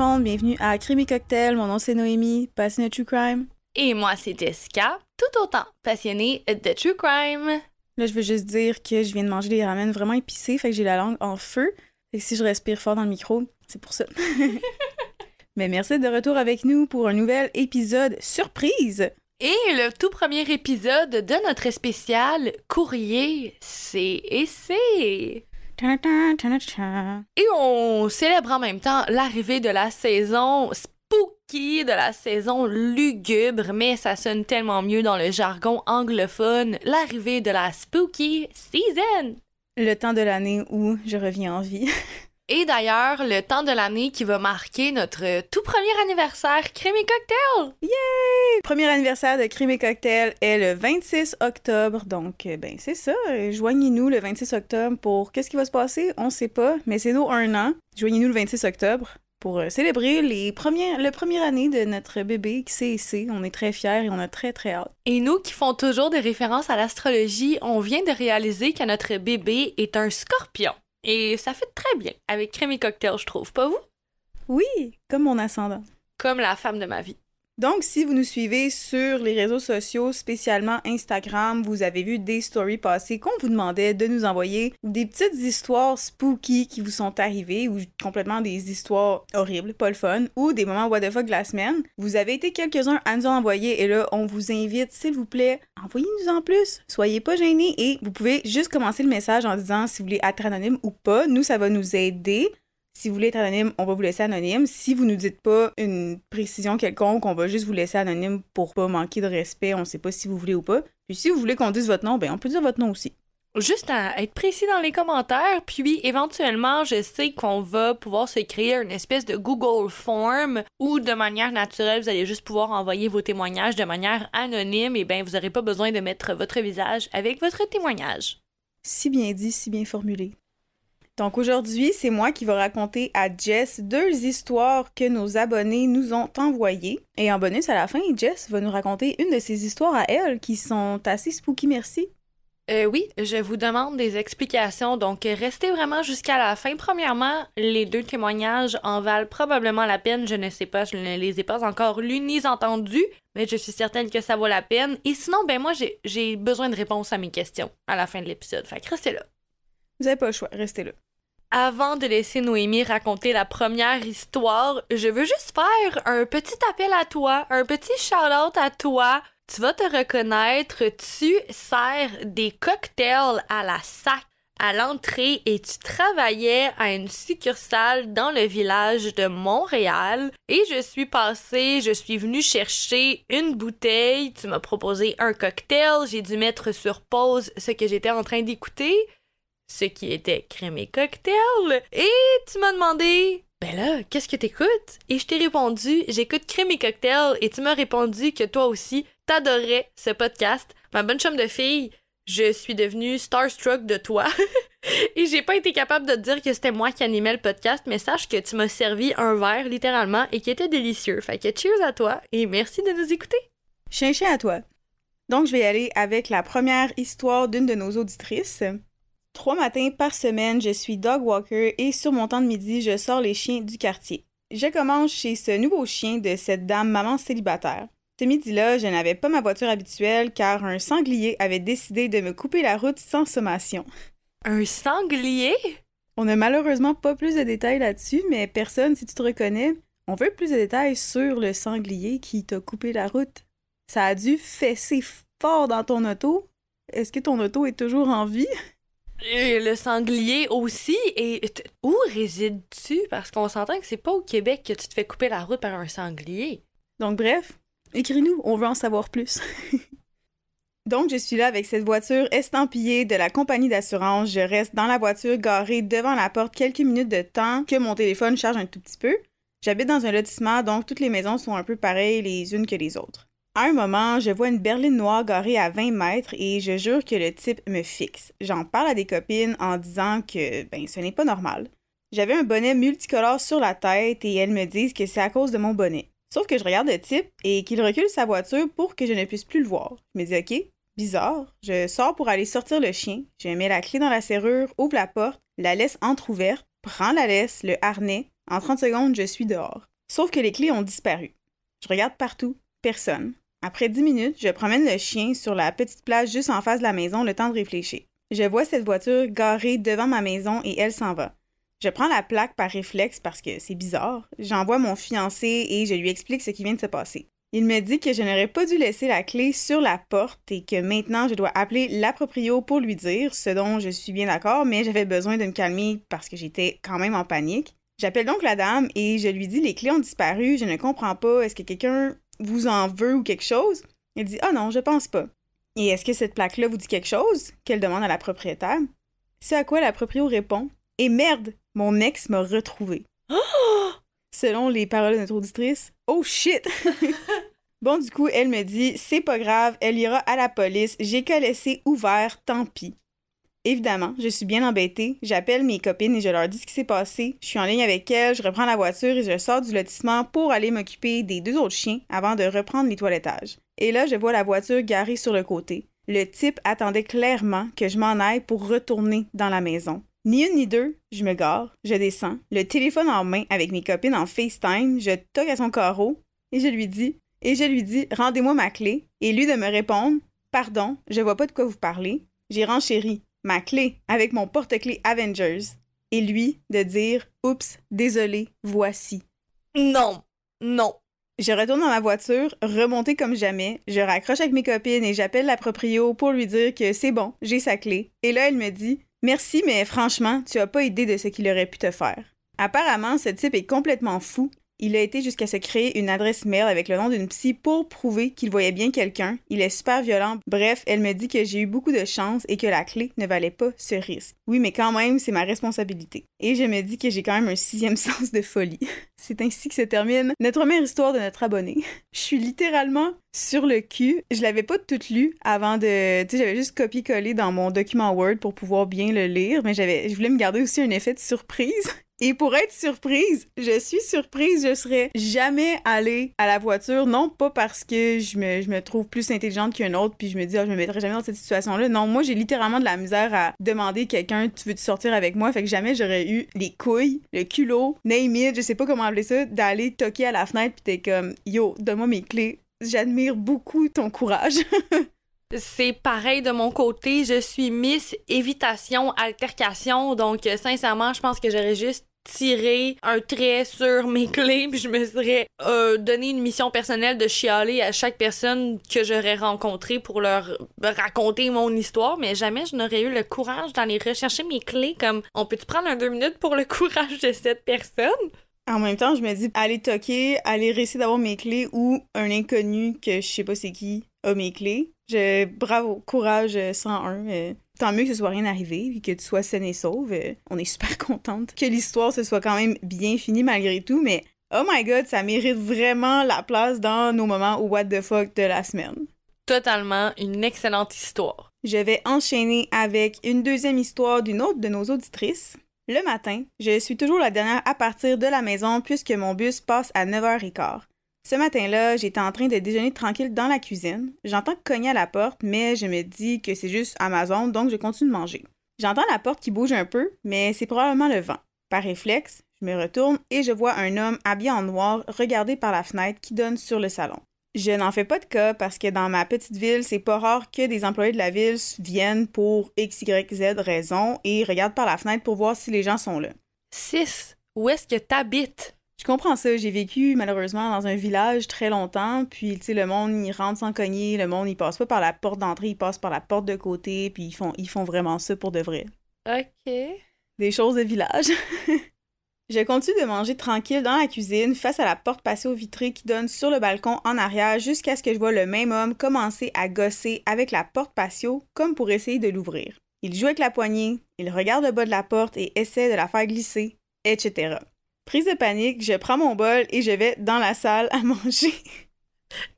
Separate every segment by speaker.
Speaker 1: Monde, bienvenue à Crime et Cocktail. Mon nom c'est Noémie, passionnée de True Crime.
Speaker 2: Et moi c'est Jessica, tout autant passionnée de True Crime.
Speaker 1: Là, je veux juste dire que je viens de manger des ramen vraiment épicés, fait que j'ai la langue en feu. Fait que si je respire fort dans le micro, c'est pour ça. Mais merci de retour avec nous pour un nouvel épisode surprise.
Speaker 2: Et le tout premier épisode de notre spécial courrier C et on célèbre en même temps l'arrivée de la saison spooky, de la saison lugubre, mais ça sonne tellement mieux dans le jargon anglophone, l'arrivée de la spooky season.
Speaker 1: Le temps de l'année où je reviens en vie.
Speaker 2: Et d'ailleurs, le temps de l'année qui va marquer notre tout premier anniversaire Crime et Cocktail!
Speaker 1: Yay! Premier anniversaire de Crime et Cocktail est le 26 octobre. Donc, euh, ben, c'est ça. Joignez-nous le 26 octobre pour qu'est-ce qui va se passer? On sait pas, mais c'est nous un an. Joignez-nous le 26 octobre pour euh, célébrer les premières, la première année de notre bébé CC. On est très fiers et on a très très hâte.
Speaker 2: Et nous qui font toujours des références à l'astrologie, on vient de réaliser que notre bébé est un scorpion. Et ça fait très bien avec crème et cocktail, je trouve, pas vous?
Speaker 1: Oui, comme mon ascendant.
Speaker 2: Comme la femme de ma vie.
Speaker 1: Donc, si vous nous suivez sur les réseaux sociaux, spécialement Instagram, vous avez vu des stories passées qu'on vous demandait de nous envoyer des petites histoires spooky qui vous sont arrivées ou complètement des histoires horribles, pas le fun, ou des moments what the fuck de la semaine. Vous avez été quelques-uns à nous envoyer et là, on vous invite, s'il vous plaît, envoyez-nous en plus. Soyez pas gênés et vous pouvez juste commencer le message en disant si vous voulez être anonyme ou pas. Nous, ça va nous aider. Si vous voulez être anonyme, on va vous laisser anonyme. Si vous nous dites pas une précision quelconque, on va juste vous laisser anonyme pour pas manquer de respect. On sait pas si vous voulez ou pas. Puis si vous voulez qu'on dise votre nom, ben on peut dire votre nom aussi.
Speaker 2: Juste à être précis dans les commentaires, puis éventuellement, je sais qu'on va pouvoir se créer une espèce de Google Form où de manière naturelle, vous allez juste pouvoir envoyer vos témoignages de manière anonyme et ben vous n'aurez pas besoin de mettre votre visage avec votre témoignage.
Speaker 1: Si bien dit, si bien formulé. Donc aujourd'hui, c'est moi qui vais raconter à Jess deux histoires que nos abonnés nous ont envoyées. Et en bonus, à la fin, Jess va nous raconter une de ces histoires à elle qui sont assez spooky, merci.
Speaker 2: Euh, oui, je vous demande des explications, donc restez vraiment jusqu'à la fin. Premièrement, les deux témoignages en valent probablement la peine. Je ne sais pas, je ne les ai pas encore lus ni entendus, mais je suis certaine que ça vaut la peine. Et sinon, ben moi, j'ai besoin de réponses à mes questions à la fin de l'épisode. Fait que restez là.
Speaker 1: Vous n'avez pas le choix, restez là.
Speaker 2: Avant de laisser Noémie raconter la première histoire, je veux juste faire un petit appel à toi, un petit shout-out à toi. Tu vas te reconnaître, tu sers des cocktails à la sac. À l'entrée et tu travaillais à une succursale dans le village de Montréal. Et je suis passée, je suis venue chercher une bouteille, tu m'as proposé un cocktail, j'ai dû mettre sur pause ce que j'étais en train d'écouter ce qui était crème et cocktail. Et tu m'as demandé, ben là, qu'est-ce que t'écoutes? Et je t'ai répondu, j'écoute crème et cocktail. Et tu m'as répondu que toi aussi, t'adorais ce podcast. Ma bonne chum de fille, je suis devenue starstruck de toi. et j'ai pas été capable de dire que c'était moi qui animais le podcast, mais sache que tu m'as servi un verre littéralement et qui était délicieux. Fait que cheers à toi et merci de nous écouter.
Speaker 1: Chien à toi. Donc je vais aller avec la première histoire d'une de nos auditrices. Trois matins par semaine, je suis dog walker et sur mon temps de midi, je sors les chiens du quartier. Je commence chez ce nouveau chien de cette dame maman célibataire. Ce midi-là, je n'avais pas ma voiture habituelle car un sanglier avait décidé de me couper la route sans sommation.
Speaker 2: Un sanglier?
Speaker 1: On n'a malheureusement pas plus de détails là-dessus, mais personne, si tu te reconnais, on veut plus de détails sur le sanglier qui t'a coupé la route. Ça a dû fesser fort dans ton auto. Est-ce que ton auto est toujours en vie?
Speaker 2: Et le sanglier aussi. Et où résides-tu? Parce qu'on s'entend que c'est pas au Québec que tu te fais couper la route par un sanglier.
Speaker 1: Donc, bref, écris-nous, on veut en savoir plus. Donc, je suis là avec cette voiture estampillée de la compagnie d'assurance. Je reste dans la voiture garée devant la porte quelques minutes de temps que mon téléphone charge un tout petit peu. J'habite dans un lotissement, donc toutes les maisons sont un peu pareilles les unes que les autres. À un moment, je vois une berline noire garée à 20 mètres et je jure que le type me fixe. J'en parle à des copines en disant que ben ce n'est pas normal. J'avais un bonnet multicolore sur la tête et elles me disent que c'est à cause de mon bonnet. Sauf que je regarde le type et qu'il recule sa voiture pour que je ne puisse plus le voir. Je me dis OK, bizarre. Je sors pour aller sortir le chien. Je mets la clé dans la serrure, ouvre la porte, la laisse entr'ouverte, prends la laisse, le harnais, En 30 secondes, je suis dehors. Sauf que les clés ont disparu. Je regarde partout, personne. Après 10 minutes, je promène le chien sur la petite plage juste en face de la maison le temps de réfléchir. Je vois cette voiture garée devant ma maison et elle s'en va. Je prends la plaque par réflexe parce que c'est bizarre. J'envoie mon fiancé et je lui explique ce qui vient de se passer. Il me dit que je n'aurais pas dû laisser la clé sur la porte et que maintenant je dois appeler la proprio pour lui dire, ce dont je suis bien d'accord, mais j'avais besoin de me calmer parce que j'étais quand même en panique. J'appelle donc la dame et je lui dis les clés ont disparu, je ne comprends pas, est-ce que quelqu'un vous en veut ou quelque chose? Elle dit Ah non, je pense pas. Et est-ce que cette plaque-là vous dit quelque chose? qu'elle demande à la propriétaire? C'est à quoi la proprio répond Et merde, mon ex m'a retrouvé. Selon les paroles de notre auditrice, oh shit! bon, du coup, elle me dit c'est pas grave, elle ira à la police, j'ai qu'à laisser ouvert, tant pis. Évidemment, je suis bien embêtée. J'appelle mes copines et je leur dis ce qui s'est passé. Je suis en ligne avec elles, je reprends la voiture et je sors du lotissement pour aller m'occuper des deux autres chiens avant de reprendre les toilettages. Et là, je vois la voiture garée sur le côté. Le type attendait clairement que je m'en aille pour retourner dans la maison. Ni une ni deux, je me gare, je descends, le téléphone en main avec mes copines en FaceTime, je toque à son carreau et je lui dis, et je lui dis, rendez-moi ma clé, et lui de me répondre, pardon, je vois pas de quoi vous parlez. J'ai renchéri, ma clé avec mon porte-clés Avengers, et lui de dire, oups, désolé, voici.
Speaker 2: Non, non.
Speaker 1: Je retourne dans ma voiture, remontée comme jamais, je raccroche avec mes copines et j'appelle la proprio pour lui dire que c'est bon, j'ai sa clé. Et là, elle me dit Merci, mais franchement, tu as pas idée de ce qu'il aurait pu te faire. Apparemment, ce type est complètement fou. Il a été jusqu'à se créer une adresse mail avec le nom d'une psy pour prouver qu'il voyait bien quelqu'un. Il est super violent. Bref, elle me dit que j'ai eu beaucoup de chance et que la clé ne valait pas ce risque. Oui, mais quand même, c'est ma responsabilité. Et je me dis que j'ai quand même un sixième sens de folie. C'est ainsi que se termine notre première histoire de notre abonné. Je suis littéralement sur le cul. Je l'avais pas toute lu avant de. Tu sais, j'avais juste copié-collé dans mon document Word pour pouvoir bien le lire, mais j'avais, je voulais me garder aussi un effet de surprise. Et pour être surprise, je suis surprise, je serais jamais allée à la voiture, non pas parce que je me, je me trouve plus intelligente qu'un autre, puis je me dis, ah, je me mettrai jamais dans cette situation-là. Non, moi, j'ai littéralement de la misère à demander quelqu'un, tu veux-tu sortir avec moi? Fait que jamais j'aurais eu les couilles, le culot, name it, je sais pas comment appeler ça, d'aller toquer à la fenêtre, puis t'es comme, yo, donne-moi mes clés. J'admire beaucoup ton courage.
Speaker 2: C'est pareil de mon côté, je suis Miss Évitation Altercation, donc euh, sincèrement, je pense que j'aurais juste tiré un trait sur mes clés puis je me serais euh, donné une mission personnelle de chialer à chaque personne que j'aurais rencontrée pour leur raconter mon histoire. Mais jamais je n'aurais eu le courage d'aller rechercher mes clés. Comme on peut-tu prendre un deux minutes pour le courage de cette personne?
Speaker 1: En même temps, je me dis, aller toquer, aller réussir d'avoir mes clés ou un inconnu que je sais pas c'est qui a mes clés. Je, bravo, courage 101. Euh, tant mieux que ce soit rien arrivé et que tu sois saine et sauve. Euh, on est super contente que l'histoire se soit quand même bien finie malgré tout, mais oh my god, ça mérite vraiment la place dans nos moments au what the fuck de la semaine.
Speaker 2: Totalement une excellente histoire.
Speaker 1: Je vais enchaîner avec une deuxième histoire d'une autre de nos auditrices. Le matin, je suis toujours la dernière à partir de la maison puisque mon bus passe à 9h15. Ce matin-là, j'étais en train de déjeuner tranquille dans la cuisine. J'entends cogner à la porte, mais je me dis que c'est juste Amazon, donc je continue de manger. J'entends la porte qui bouge un peu, mais c'est probablement le vent. Par réflexe, je me retourne et je vois un homme habillé en noir regarder par la fenêtre qui donne sur le salon. Je n'en fais pas de cas parce que dans ma petite ville, c'est pas rare que des employés de la ville viennent pour X, Y, Z raison et regardent par la fenêtre pour voir si les gens sont là.
Speaker 2: 6. Où est-ce que t'habites?
Speaker 1: Je comprends ça. J'ai vécu malheureusement dans un village très longtemps. Puis, tu sais, le monde, il rentre sans cogner. Le monde, il passe pas par la porte d'entrée, il passe par la porte de côté. Puis, ils font, ils font vraiment ça pour de vrai.
Speaker 2: OK.
Speaker 1: Des choses de village. Je continue de manger tranquille dans la cuisine face à la porte passée au vitré qui donne sur le balcon en arrière jusqu'à ce que je vois le même homme commencer à gosser avec la porte patio comme pour essayer de l'ouvrir. Il joue avec la poignée, il regarde le bas de la porte et essaie de la faire glisser, etc. Prise de panique, je prends mon bol et je vais dans la salle à manger.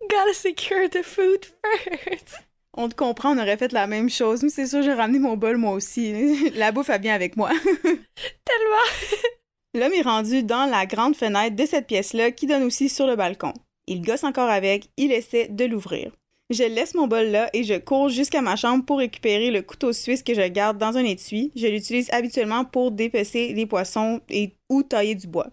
Speaker 2: Gotta secure the food first.
Speaker 1: On te comprend, on aurait fait la même chose. Mais c'est sûr, j'ai ramené mon bol moi aussi. La bouffe a bien avec moi.
Speaker 2: Tellement.
Speaker 1: L'homme est rendu dans la grande fenêtre de cette pièce-là qui donne aussi sur le balcon. Il gosse encore avec, il essaie de l'ouvrir. Je laisse mon bol là et je cours jusqu'à ma chambre pour récupérer le couteau suisse que je garde dans un étui. Je l'utilise habituellement pour dépecer les poissons et ou tailler du bois.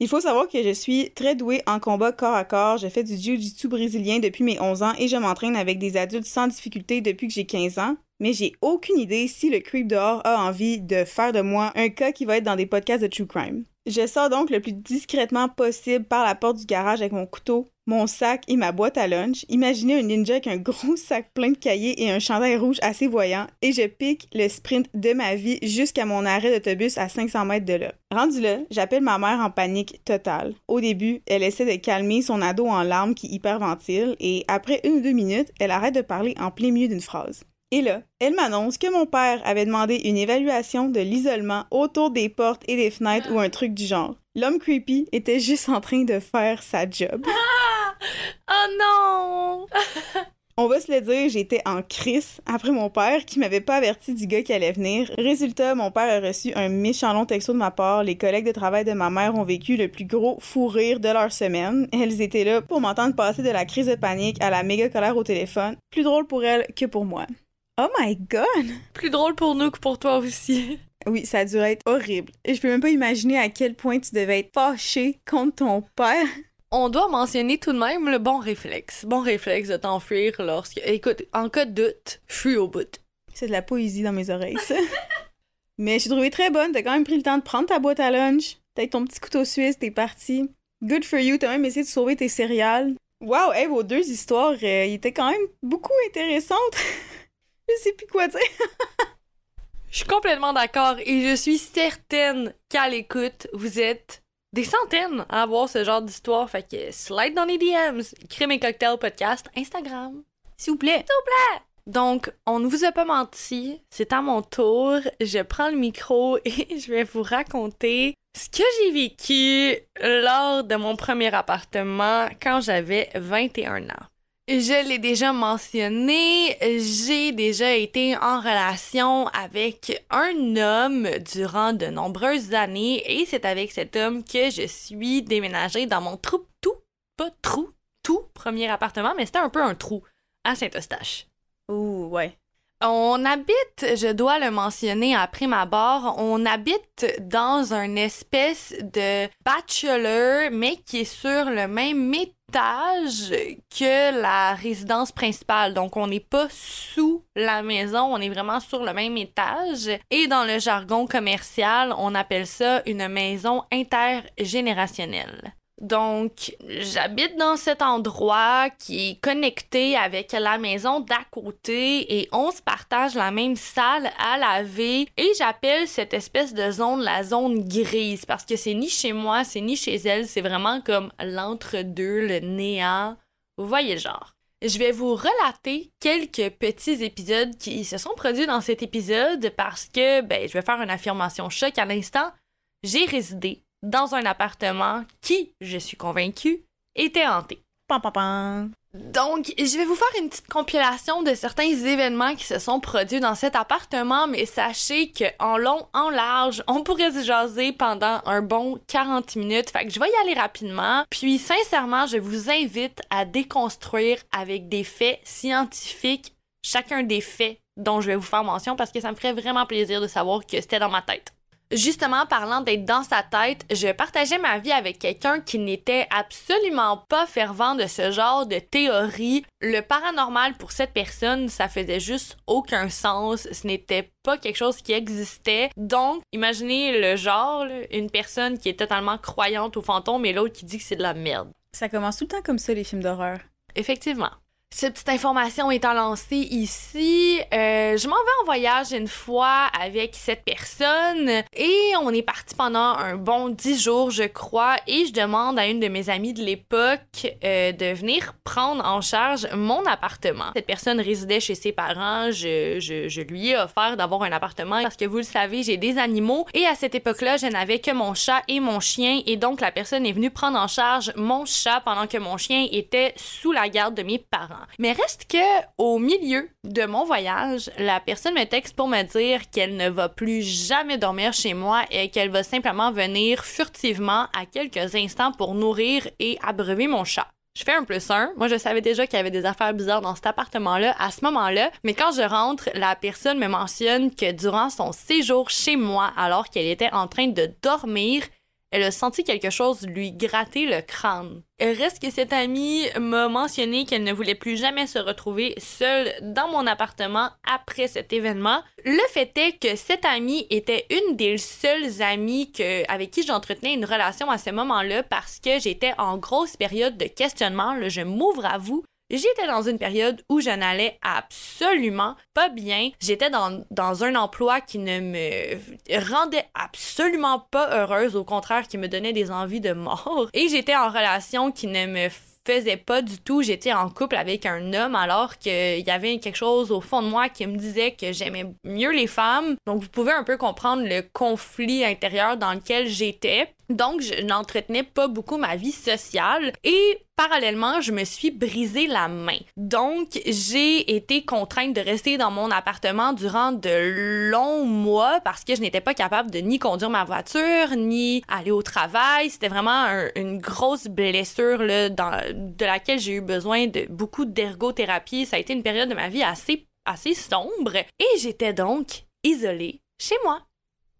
Speaker 1: Il faut savoir que je suis très douée en combat corps à corps. Je fais du jiu-jitsu brésilien depuis mes 11 ans et je m'entraîne avec des adultes sans difficulté depuis que j'ai 15 ans. Mais j'ai aucune idée si le creep dehors a envie de faire de moi un cas qui va être dans des podcasts de true crime. Je sors donc le plus discrètement possible par la porte du garage avec mon couteau, mon sac et ma boîte à lunch. Imaginez un ninja avec un gros sac plein de cahiers et un chandail rouge assez voyant et je pique le sprint de ma vie jusqu'à mon arrêt d'autobus à 500 mètres de là. Rendu là, j'appelle ma mère en panique totale. Au début, elle essaie de calmer son ado en larmes qui hyperventile et après une ou deux minutes, elle arrête de parler en plein milieu d'une phrase. Et là, elle m'annonce que mon père avait demandé une évaluation de l'isolement autour des portes et des fenêtres ou un truc du genre. L'homme creepy était juste en train de faire sa job.
Speaker 2: Oh non!
Speaker 1: On va se le dire, j'étais en crise après mon père qui m'avait pas averti du gars qui allait venir. Résultat, mon père a reçu un méchant long texto de ma part. Les collègues de travail de ma mère ont vécu le plus gros fou rire de leur semaine. Elles étaient là pour m'entendre passer de la crise de panique à la méga colère au téléphone. Plus drôle pour elles que pour moi. Oh my god!
Speaker 2: Plus drôle pour nous que pour toi aussi.
Speaker 1: Oui, ça a dû être horrible. Et je peux même pas imaginer à quel point tu devais être fâché contre ton père.
Speaker 2: On doit mentionner tout de même le bon réflexe. Bon réflexe de t'enfuir lorsque. Écoute, en cas de doute, fuis au bout.
Speaker 1: C'est de la poésie dans mes oreilles, ça. Mais j'ai trouvé très bonne. T'as quand même pris le temps de prendre ta boîte à lunch. T'as ton petit couteau suisse, t'es parti. Good for you. T'as même essayé de sauver tes céréales. Wow, hey, vos deux histoires, euh, étaient quand même beaucoup intéressantes. je sais plus quoi dire.
Speaker 2: Je suis complètement d'accord et je suis certaine qu'à l'écoute, vous êtes des centaines à avoir ce genre d'histoire. Fait que slide dans les DMs. Crème et cocktail podcast Instagram.
Speaker 1: S'il vous plaît.
Speaker 2: Donc, on ne vous a pas menti, c'est à mon tour. Je prends le micro et je vais vous raconter ce que j'ai vécu lors de mon premier appartement quand j'avais 21 ans. Je l'ai déjà mentionné, j'ai déjà été en relation avec un homme durant de nombreuses années et c'est avec cet homme que je suis déménagée dans mon trou, tout, pas trou, tout premier appartement, mais c'était un peu un trou à Saint-Eustache.
Speaker 1: Ouh, ouais.
Speaker 2: On habite, je dois le mentionner après ma barre, on habite dans un espèce de bachelor, mais qui est sur le même étage que la résidence principale. Donc, on n'est pas sous la maison, on est vraiment sur le même étage. Et dans le jargon commercial, on appelle ça une maison intergénérationnelle. Donc, j'habite dans cet endroit qui est connecté avec la maison d'à côté et on se partage la même salle à laver et j'appelle cette espèce de zone la zone grise parce que c'est ni chez moi, c'est ni chez elle, c'est vraiment comme l'entre-deux, le néant. Vous voyez genre. Je vais vous relater quelques petits épisodes qui se sont produits dans cet épisode parce que, ben, je vais faire une affirmation choc à l'instant. J'ai résidé dans un appartement qui, je suis convaincue, était hanté.
Speaker 1: Pam, pam, pam.
Speaker 2: Donc, je vais vous faire une petite compilation de certains événements qui se sont produits dans cet appartement, mais sachez que en long, en large, on pourrait se jaser pendant un bon 40 minutes. Fait que je vais y aller rapidement. Puis, sincèrement, je vous invite à déconstruire avec des faits scientifiques chacun des faits dont je vais vous faire mention parce que ça me ferait vraiment plaisir de savoir que c'était dans ma tête. Justement, parlant d'être dans sa tête, je partageais ma vie avec quelqu'un qui n'était absolument pas fervent de ce genre de théorie. Le paranormal pour cette personne, ça faisait juste aucun sens. Ce n'était pas quelque chose qui existait. Donc, imaginez le genre, une personne qui est totalement croyante aux fantômes et l'autre qui dit que c'est de la merde.
Speaker 1: Ça commence tout le temps comme ça, les films d'horreur.
Speaker 2: Effectivement. Cette petite information étant lancée ici, euh, je m'en vais en voyage une fois avec cette personne et on est parti pendant un bon dix jours, je crois, et je demande à une de mes amies de l'époque euh, de venir prendre en charge mon appartement. Cette personne résidait chez ses parents, je, je, je lui ai offert d'avoir un appartement parce que vous le savez, j'ai des animaux et à cette époque-là, je n'avais que mon chat et mon chien et donc la personne est venue prendre en charge mon chat pendant que mon chien était sous la garde de mes parents. Mais reste que au milieu de mon voyage, la personne me texte pour me dire qu'elle ne va plus jamais dormir chez moi et qu'elle va simplement venir furtivement à quelques instants pour nourrir et abreuver mon chat. Je fais un plus un. Moi, je savais déjà qu'il y avait des affaires bizarres dans cet appartement-là à ce moment-là. Mais quand je rentre, la personne me mentionne que durant son séjour chez moi, alors qu'elle était en train de dormir, elle a senti quelque chose lui gratter le crâne. Reste que cette amie m'a mentionné qu'elle ne voulait plus jamais se retrouver seule dans mon appartement après cet événement. Le fait est que cette amie était une des seules amies avec qui j'entretenais une relation à ce moment-là parce que j'étais en grosse période de questionnement. je m'ouvre à vous. J'étais dans une période où je n'allais absolument pas bien. J'étais dans, dans un emploi qui ne me rendait absolument pas heureuse, au contraire, qui me donnait des envies de mort. Et j'étais en relation qui ne me faisait pas du tout. J'étais en couple avec un homme alors qu'il y avait quelque chose au fond de moi qui me disait que j'aimais mieux les femmes. Donc vous pouvez un peu comprendre le conflit intérieur dans lequel j'étais. Donc, je n'entretenais pas beaucoup ma vie sociale et parallèlement, je me suis brisé la main. Donc, j'ai été contrainte de rester dans mon appartement durant de longs mois parce que je n'étais pas capable de ni conduire ma voiture, ni aller au travail. C'était vraiment une grosse blessure là, de laquelle j'ai eu besoin de beaucoup d'ergothérapie. Ça a été une période de ma vie assez, assez sombre et j'étais donc isolée chez moi.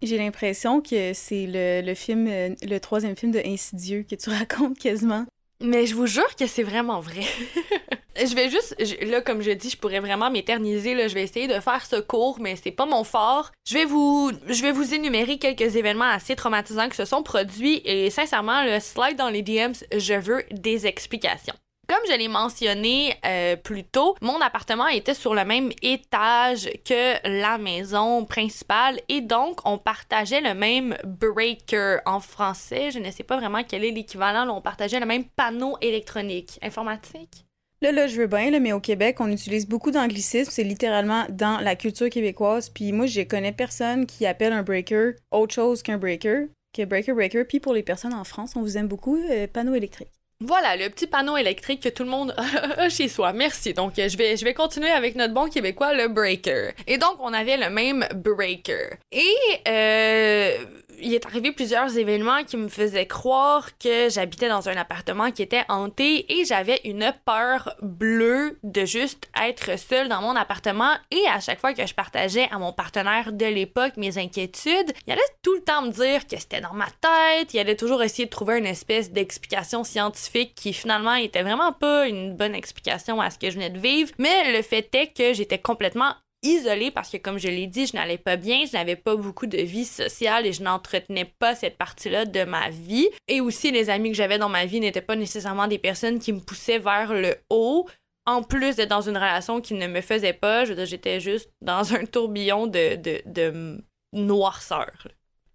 Speaker 1: J'ai l'impression que c'est le, film, euh, le troisième film de Insidieux que tu racontes quasiment.
Speaker 2: Mais je vous jure que c'est vraiment vrai. je vais juste, là, comme je dis, je pourrais vraiment m'éterniser. Là, je vais essayer de faire ce cours, mais c'est pas mon fort. Je vais vous, je vais vous énumérer quelques événements assez traumatisants qui se sont produits et sincèrement, le slide dans les DMs, je veux des explications. Comme je l'ai mentionné euh, plus tôt, mon appartement était sur le même étage que la maison principale et donc on partageait le même breaker en français. Je ne sais pas vraiment quel est l'équivalent. On partageait le même panneau électronique informatique?
Speaker 1: Là, là, je veux bien, mais au Québec, on utilise beaucoup d'anglicisme. C'est littéralement dans la culture québécoise. Puis moi, je connais personne qui appelle un breaker autre chose qu'un breaker, que breaker, breaker. Puis pour les personnes en France, on vous aime beaucoup, euh, panneau électrique.
Speaker 2: Voilà, le petit panneau électrique que tout le monde a chez soi. Merci. Donc, je vais, je vais continuer avec notre bon québécois, le breaker. Et donc, on avait le même breaker. Et, euh, il est arrivé plusieurs événements qui me faisaient croire que j'habitais dans un appartement qui était hanté et j'avais une peur bleue de juste être seule dans mon appartement. Et à chaque fois que je partageais à mon partenaire de l'époque mes inquiétudes, il allait tout le temps me dire que c'était dans ma tête, il allait toujours essayer de trouver une espèce d'explication scientifique qui finalement était vraiment pas une bonne explication à ce que je venais de vivre, mais le fait est que j'étais complètement isolée parce que, comme je l'ai dit, je n'allais pas bien, je n'avais pas beaucoup de vie sociale et je n'entretenais pas cette partie-là de ma vie. Et aussi, les amis que j'avais dans ma vie n'étaient pas nécessairement des personnes qui me poussaient vers le haut. En plus d'être dans une relation qui ne me faisait pas, je j'étais juste dans un tourbillon de, de, de noirceur.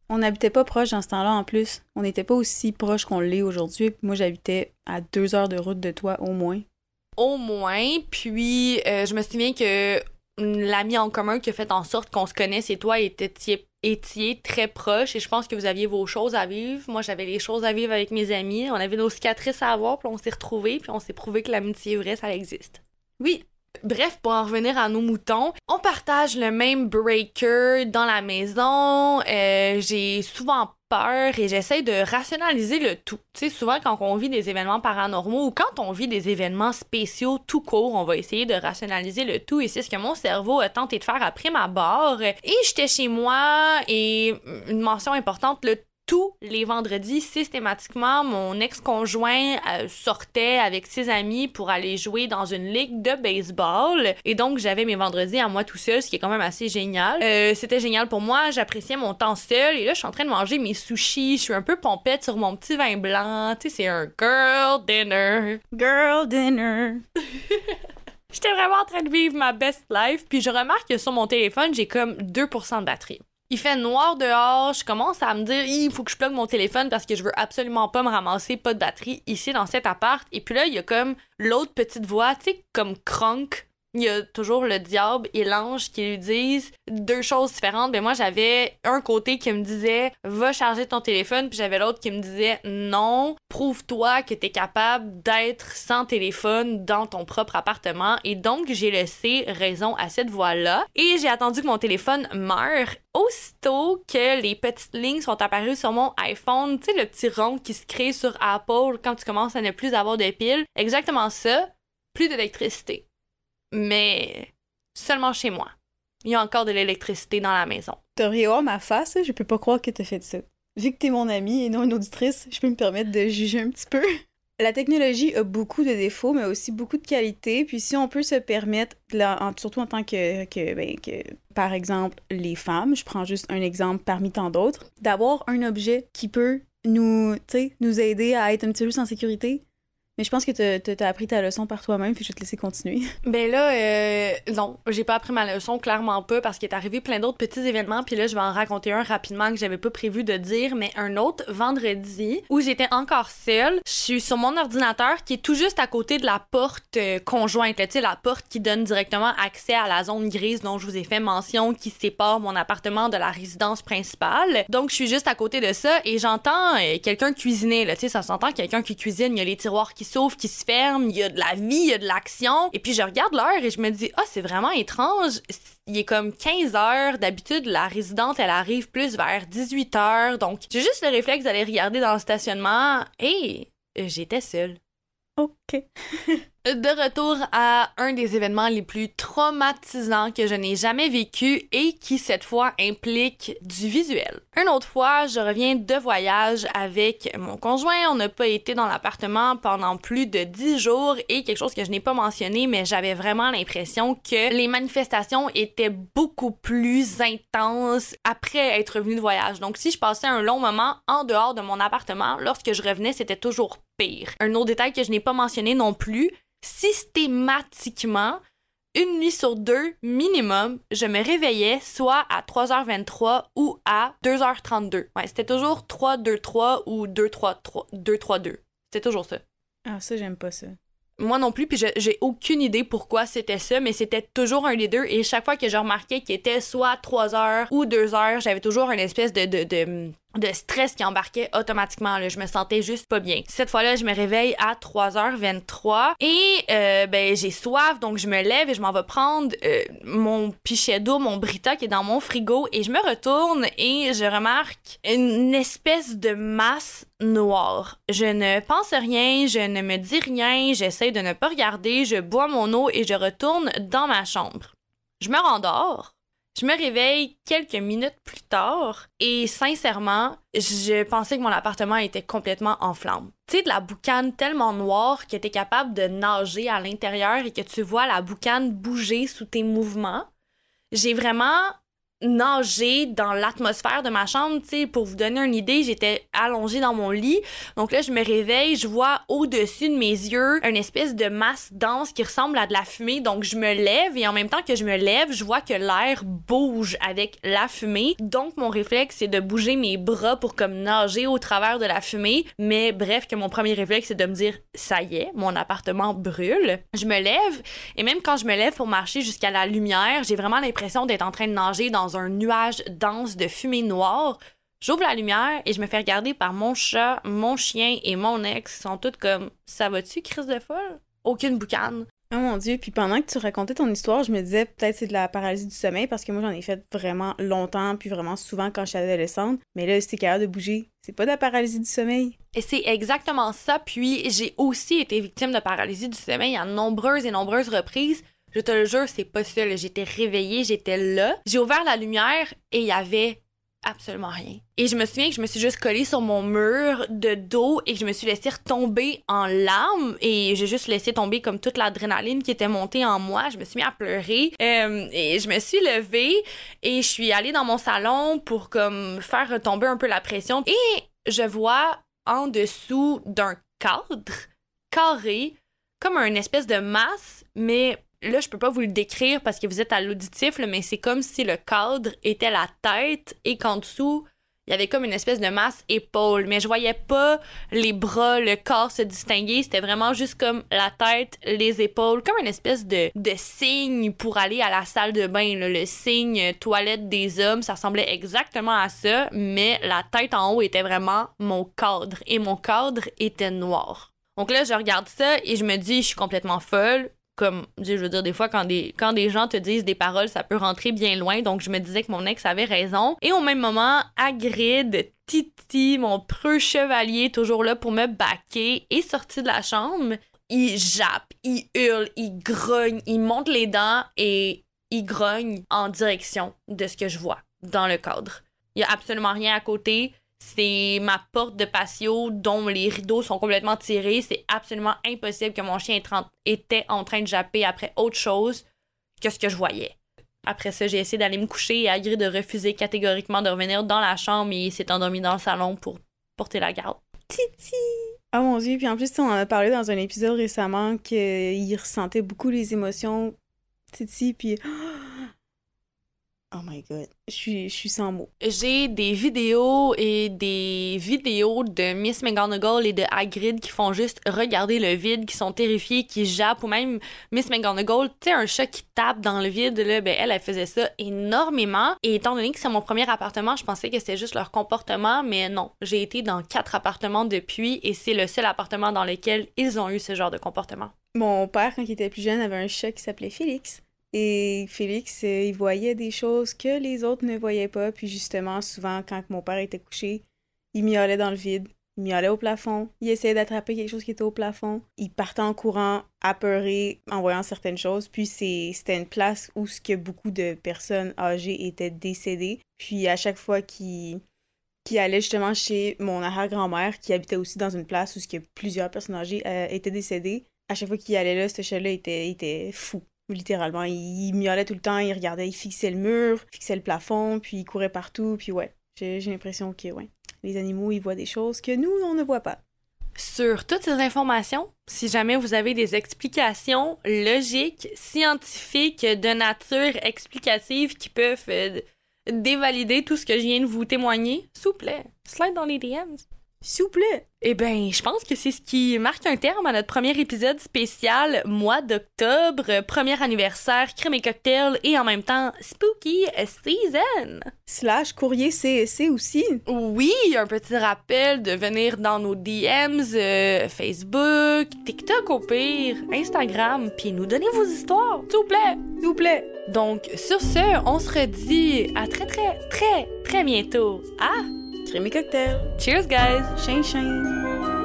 Speaker 1: On n'habitait pas proche dans ce temps-là en plus. On n'était pas aussi proche qu'on l'est aujourd'hui. Moi, j'habitais à deux heures de route de toi au moins.
Speaker 2: Au moins. Puis, euh, je me souviens que l'ami en commun qui a fait en sorte qu'on se connaisse et toi étiez, étiez très proches et je pense que vous aviez vos choses à vivre. Moi, j'avais les choses à vivre avec mes amis. On avait nos cicatrices à avoir, puis on s'est retrouvés, puis on s'est prouvé que l'amitié vraie, ça existe. Oui, Bref, pour en revenir à nos moutons, on partage le même breaker dans la maison. Euh, j'ai souvent peur et j'essaie de rationaliser le tout. Tu sais, souvent quand on vit des événements paranormaux ou quand on vit des événements spéciaux tout court, on va essayer de rationaliser le tout et c'est ce que mon cerveau a tenté de faire après ma barre. Et j'étais chez moi et une mention importante, le tous les vendredis, systématiquement, mon ex-conjoint euh, sortait avec ses amis pour aller jouer dans une ligue de baseball. Et donc, j'avais mes vendredis à moi tout seul, ce qui est quand même assez génial. Euh, c'était génial pour moi, j'appréciais mon temps seul. Et là, je suis en train de manger mes sushis, je suis un peu pompette sur mon petit vin blanc. Tu sais, c'est un girl dinner.
Speaker 1: Girl dinner.
Speaker 2: J'étais vraiment en train de vivre ma best life, puis je remarque que sur mon téléphone, j'ai comme 2% de batterie. Il fait noir dehors, je commence à me dire il faut que je plug mon téléphone parce que je veux absolument pas me ramasser pas de batterie ici dans cet appart. Et puis là il y a comme l'autre petite voix, tu sais comme Kronk il y a toujours le diable et l'ange qui lui disent deux choses différentes. Mais moi, j'avais un côté qui me disait va charger ton téléphone, puis j'avais l'autre qui me disait non, prouve-toi que tu es capable d'être sans téléphone dans ton propre appartement. Et donc, j'ai laissé raison à cette voix-là. Et j'ai attendu que mon téléphone meure. Aussitôt que les petites lignes sont apparues sur mon iPhone, tu sais, le petit rond qui se crée sur Apple quand tu commences à ne plus avoir de piles, exactement ça, plus d'électricité mais seulement chez moi. Il y a encore de l'électricité dans la maison.
Speaker 1: T'aurais voir ma face, je peux pas croire que t'as fait ça. vu que t'es mon amie et non une auditrice, je peux me permettre de juger un petit peu. La technologie a beaucoup de défauts, mais aussi beaucoup de qualités. Puis si on peut se permettre, surtout en tant que, que, ben, que, par exemple, les femmes, je prends juste un exemple parmi tant d'autres, d'avoir un objet qui peut nous, nous aider à être un petit peu plus en sécurité, mais je pense que tu as appris ta leçon par toi-même, puis je vais te laisser continuer.
Speaker 2: Ben là, euh, non, j'ai pas appris ma leçon, clairement pas, parce qu'il est arrivé plein d'autres petits événements, puis là, je vais en raconter un rapidement que j'avais pas prévu de dire, mais un autre vendredi où j'étais encore seule. Je suis sur mon ordinateur qui est tout juste à côté de la porte euh, conjointe, sais, la porte qui donne directement accès à la zone grise dont je vous ai fait mention, qui sépare mon appartement de la résidence principale. Donc, je suis juste à côté de ça et j'entends euh, quelqu'un cuisiner, là, tu sais, ça s'entend quelqu'un qui cuisine, il y a les tiroirs qui s'ouvre, qui se ferme, il y a de la vie, il y a de l'action. Et puis je regarde l'heure et je me dis, ah, c'est vraiment étrange. Il est comme 15 heures. D'habitude, la résidente, elle arrive plus vers 18 heures. Donc, j'ai juste le réflexe d'aller regarder dans le stationnement et j'étais seule. de retour à un des événements les plus traumatisants que je n'ai jamais vécu et qui cette fois implique du visuel. Une autre fois, je reviens de voyage avec mon conjoint. On n'a pas été dans l'appartement pendant plus de dix jours et quelque chose que je n'ai pas mentionné, mais j'avais vraiment l'impression que les manifestations étaient beaucoup plus intenses après être revenu de voyage. Donc si je passais un long moment en dehors de mon appartement, lorsque je revenais, c'était toujours pire. Un autre détail que je n'ai pas mentionné non plus, systématiquement, une nuit sur deux minimum, je me réveillais soit à 3h23 ou à 2h32. Ouais, c'était toujours 3-2-3 ou 2-3-2. C'était toujours ça.
Speaker 1: Ah, ça, j'aime pas ça.
Speaker 2: Moi non plus, puis j'ai aucune idée pourquoi c'était ça, mais c'était toujours un des deux. Et chaque fois que je remarquais qu'il était soit 3 heures ou 2 heures, j'avais toujours une espèce de, de, de de stress qui embarquait automatiquement. Là. Je me sentais juste pas bien. Cette fois-là, je me réveille à 3h23 et euh, ben, j'ai soif, donc je me lève et je m'en vais prendre euh, mon pichet d'eau, mon Brita qui est dans mon frigo et je me retourne et je remarque une espèce de masse noire. Je ne pense rien, je ne me dis rien, j'essaie de ne pas regarder, je bois mon eau et je retourne dans ma chambre. Je me rendors je me réveille quelques minutes plus tard et sincèrement, je pensais que mon appartement était complètement en flammes. Tu sais, de la boucane tellement noire que tu es capable de nager à l'intérieur et que tu vois la boucane bouger sous tes mouvements. J'ai vraiment nager dans l'atmosphère de ma chambre, tu sais, pour vous donner une idée, j'étais allongée dans mon lit. Donc là, je me réveille, je vois au-dessus de mes yeux une espèce de masse dense qui ressemble à de la fumée. Donc je me lève et en même temps que je me lève, je vois que l'air bouge avec la fumée. Donc mon réflexe, c'est de bouger mes bras pour comme nager au travers de la fumée. Mais bref, que mon premier réflexe, c'est de me dire, ça y est, mon appartement brûle. Je me lève et même quand je me lève pour marcher jusqu'à la lumière, j'ai vraiment l'impression d'être en train de nager dans un nuage dense de fumée noire. J'ouvre la lumière et je me fais regarder par mon chat, mon chien et mon ex. Ils sont tous comme Ça va-tu, crise de folle? Aucune boucane.
Speaker 1: Oh mon dieu, puis pendant que tu racontais ton histoire, je me disais peut-être c'est de la paralysie du sommeil parce que moi j'en ai fait vraiment longtemps puis vraiment souvent quand j'étais adolescente. Mais là, t'es capable de bouger, c'est pas de la paralysie du sommeil.
Speaker 2: Et c'est exactement ça. Puis j'ai aussi été victime de paralysie du sommeil à nombreuses et nombreuses reprises. Je te le jure, c'est pas ça. J'étais réveillée, j'étais là. J'ai ouvert la lumière et il y avait absolument rien. Et je me souviens que je me suis juste collée sur mon mur de dos et que je me suis laissée retomber en larmes et j'ai juste laissé tomber comme toute l'adrénaline qui était montée en moi. Je me suis mis à pleurer euh, et je me suis levée et je suis allée dans mon salon pour comme faire retomber un peu la pression et je vois en dessous d'un cadre carré comme une espèce de masse mais là, je peux pas vous le décrire parce que vous êtes à l'auditif, mais c'est comme si le cadre était la tête et qu'en dessous, il y avait comme une espèce de masse épaule. Mais je voyais pas les bras, le corps se distinguer. C'était vraiment juste comme la tête, les épaules, comme une espèce de, de signe pour aller à la salle de bain. Le signe toilette des hommes, ça ressemblait exactement à ça, mais la tête en haut était vraiment mon cadre. Et mon cadre était noir. Donc là, je regarde ça et je me dis, je suis complètement folle comme je veux dire des fois quand des gens te disent des paroles ça peut rentrer bien loin. Donc je me disais que mon ex avait raison. Et au même moment Hagrid Titi mon preux chevalier toujours là pour me baquer est sorti de la chambre. Il jappe il hurle il grogne il monte les dents et il grogne en direction de ce que je vois dans le cadre. Il y a absolument rien à côté c'est ma porte de patio dont les rideaux sont complètement tirés. C'est absolument impossible que mon chien était en train de japper après autre chose que ce que je voyais. Après ça, j'ai essayé d'aller me coucher et Agri de refuser catégoriquement de revenir dans la chambre et il s'est endormi dans le salon pour porter la garde.
Speaker 1: Titi! Oh mon dieu, puis en plus, on en a parlé dans un épisode récemment qu'il ressentait beaucoup les émotions, Titi, puis Oh my god, je suis, je suis sans mots.
Speaker 2: J'ai des vidéos et des vidéos de Miss McGonagall et de Hagrid qui font juste regarder le vide, qui sont terrifiés, qui jappent, ou même Miss McGonagall, tu sais, un chat qui tape dans le vide, là, ben elle, elle faisait ça énormément. Et étant donné que c'est mon premier appartement, je pensais que c'était juste leur comportement, mais non. J'ai été dans quatre appartements depuis et c'est le seul appartement dans lequel ils ont eu ce genre de comportement.
Speaker 1: Mon père, quand il était plus jeune, avait un chat qui s'appelait Félix. Et Félix, euh, il voyait des choses que les autres ne voyaient pas. Puis justement, souvent, quand mon père était couché, il miaulait dans le vide. Il miaulait au plafond. Il essayait d'attraper quelque chose qui était au plafond. Il partait en courant, apeuré, en voyant certaines choses. Puis c'était une place où beaucoup de personnes âgées étaient décédées. Puis à chaque fois qu'il allait justement chez mon arrière-grand-mère, qui habitait aussi dans une place où plusieurs personnes âgées euh, étaient décédées, à chaque fois qu'il allait là, ce chat-là était fou. Littéralement, il, miaulait tout le temps, il regardait, il fixait le mur, fixait le plafond, puis il courait partout, puis ouais, j'ai l'impression que ouais, les animaux, ils voient des choses que nous, on ne voit pas.
Speaker 2: Sur toutes ces informations, si jamais vous avez des explications logiques, scientifiques, de nature explicative qui peuvent euh, dévalider tout ce que je viens de vous témoigner, s'il vous plaît, slide dans les DMs.
Speaker 1: S'il vous plaît.
Speaker 2: Eh bien, je pense que c'est ce qui marque un terme à notre premier épisode spécial mois d'octobre, premier anniversaire, crème et cocktail et en même temps spooky season.
Speaker 1: Slash courrier CSC aussi.
Speaker 2: Oui, un petit rappel de venir dans nos DMs, euh, Facebook, TikTok au pire, Instagram, puis nous donner vos histoires, s'il vous plaît.
Speaker 1: S'il vous plaît.
Speaker 2: Donc, sur ce, on se redit à très très très très bientôt. Ah!
Speaker 1: Crème et cocktail.
Speaker 2: Cheers, guys.
Speaker 1: Chien, chien.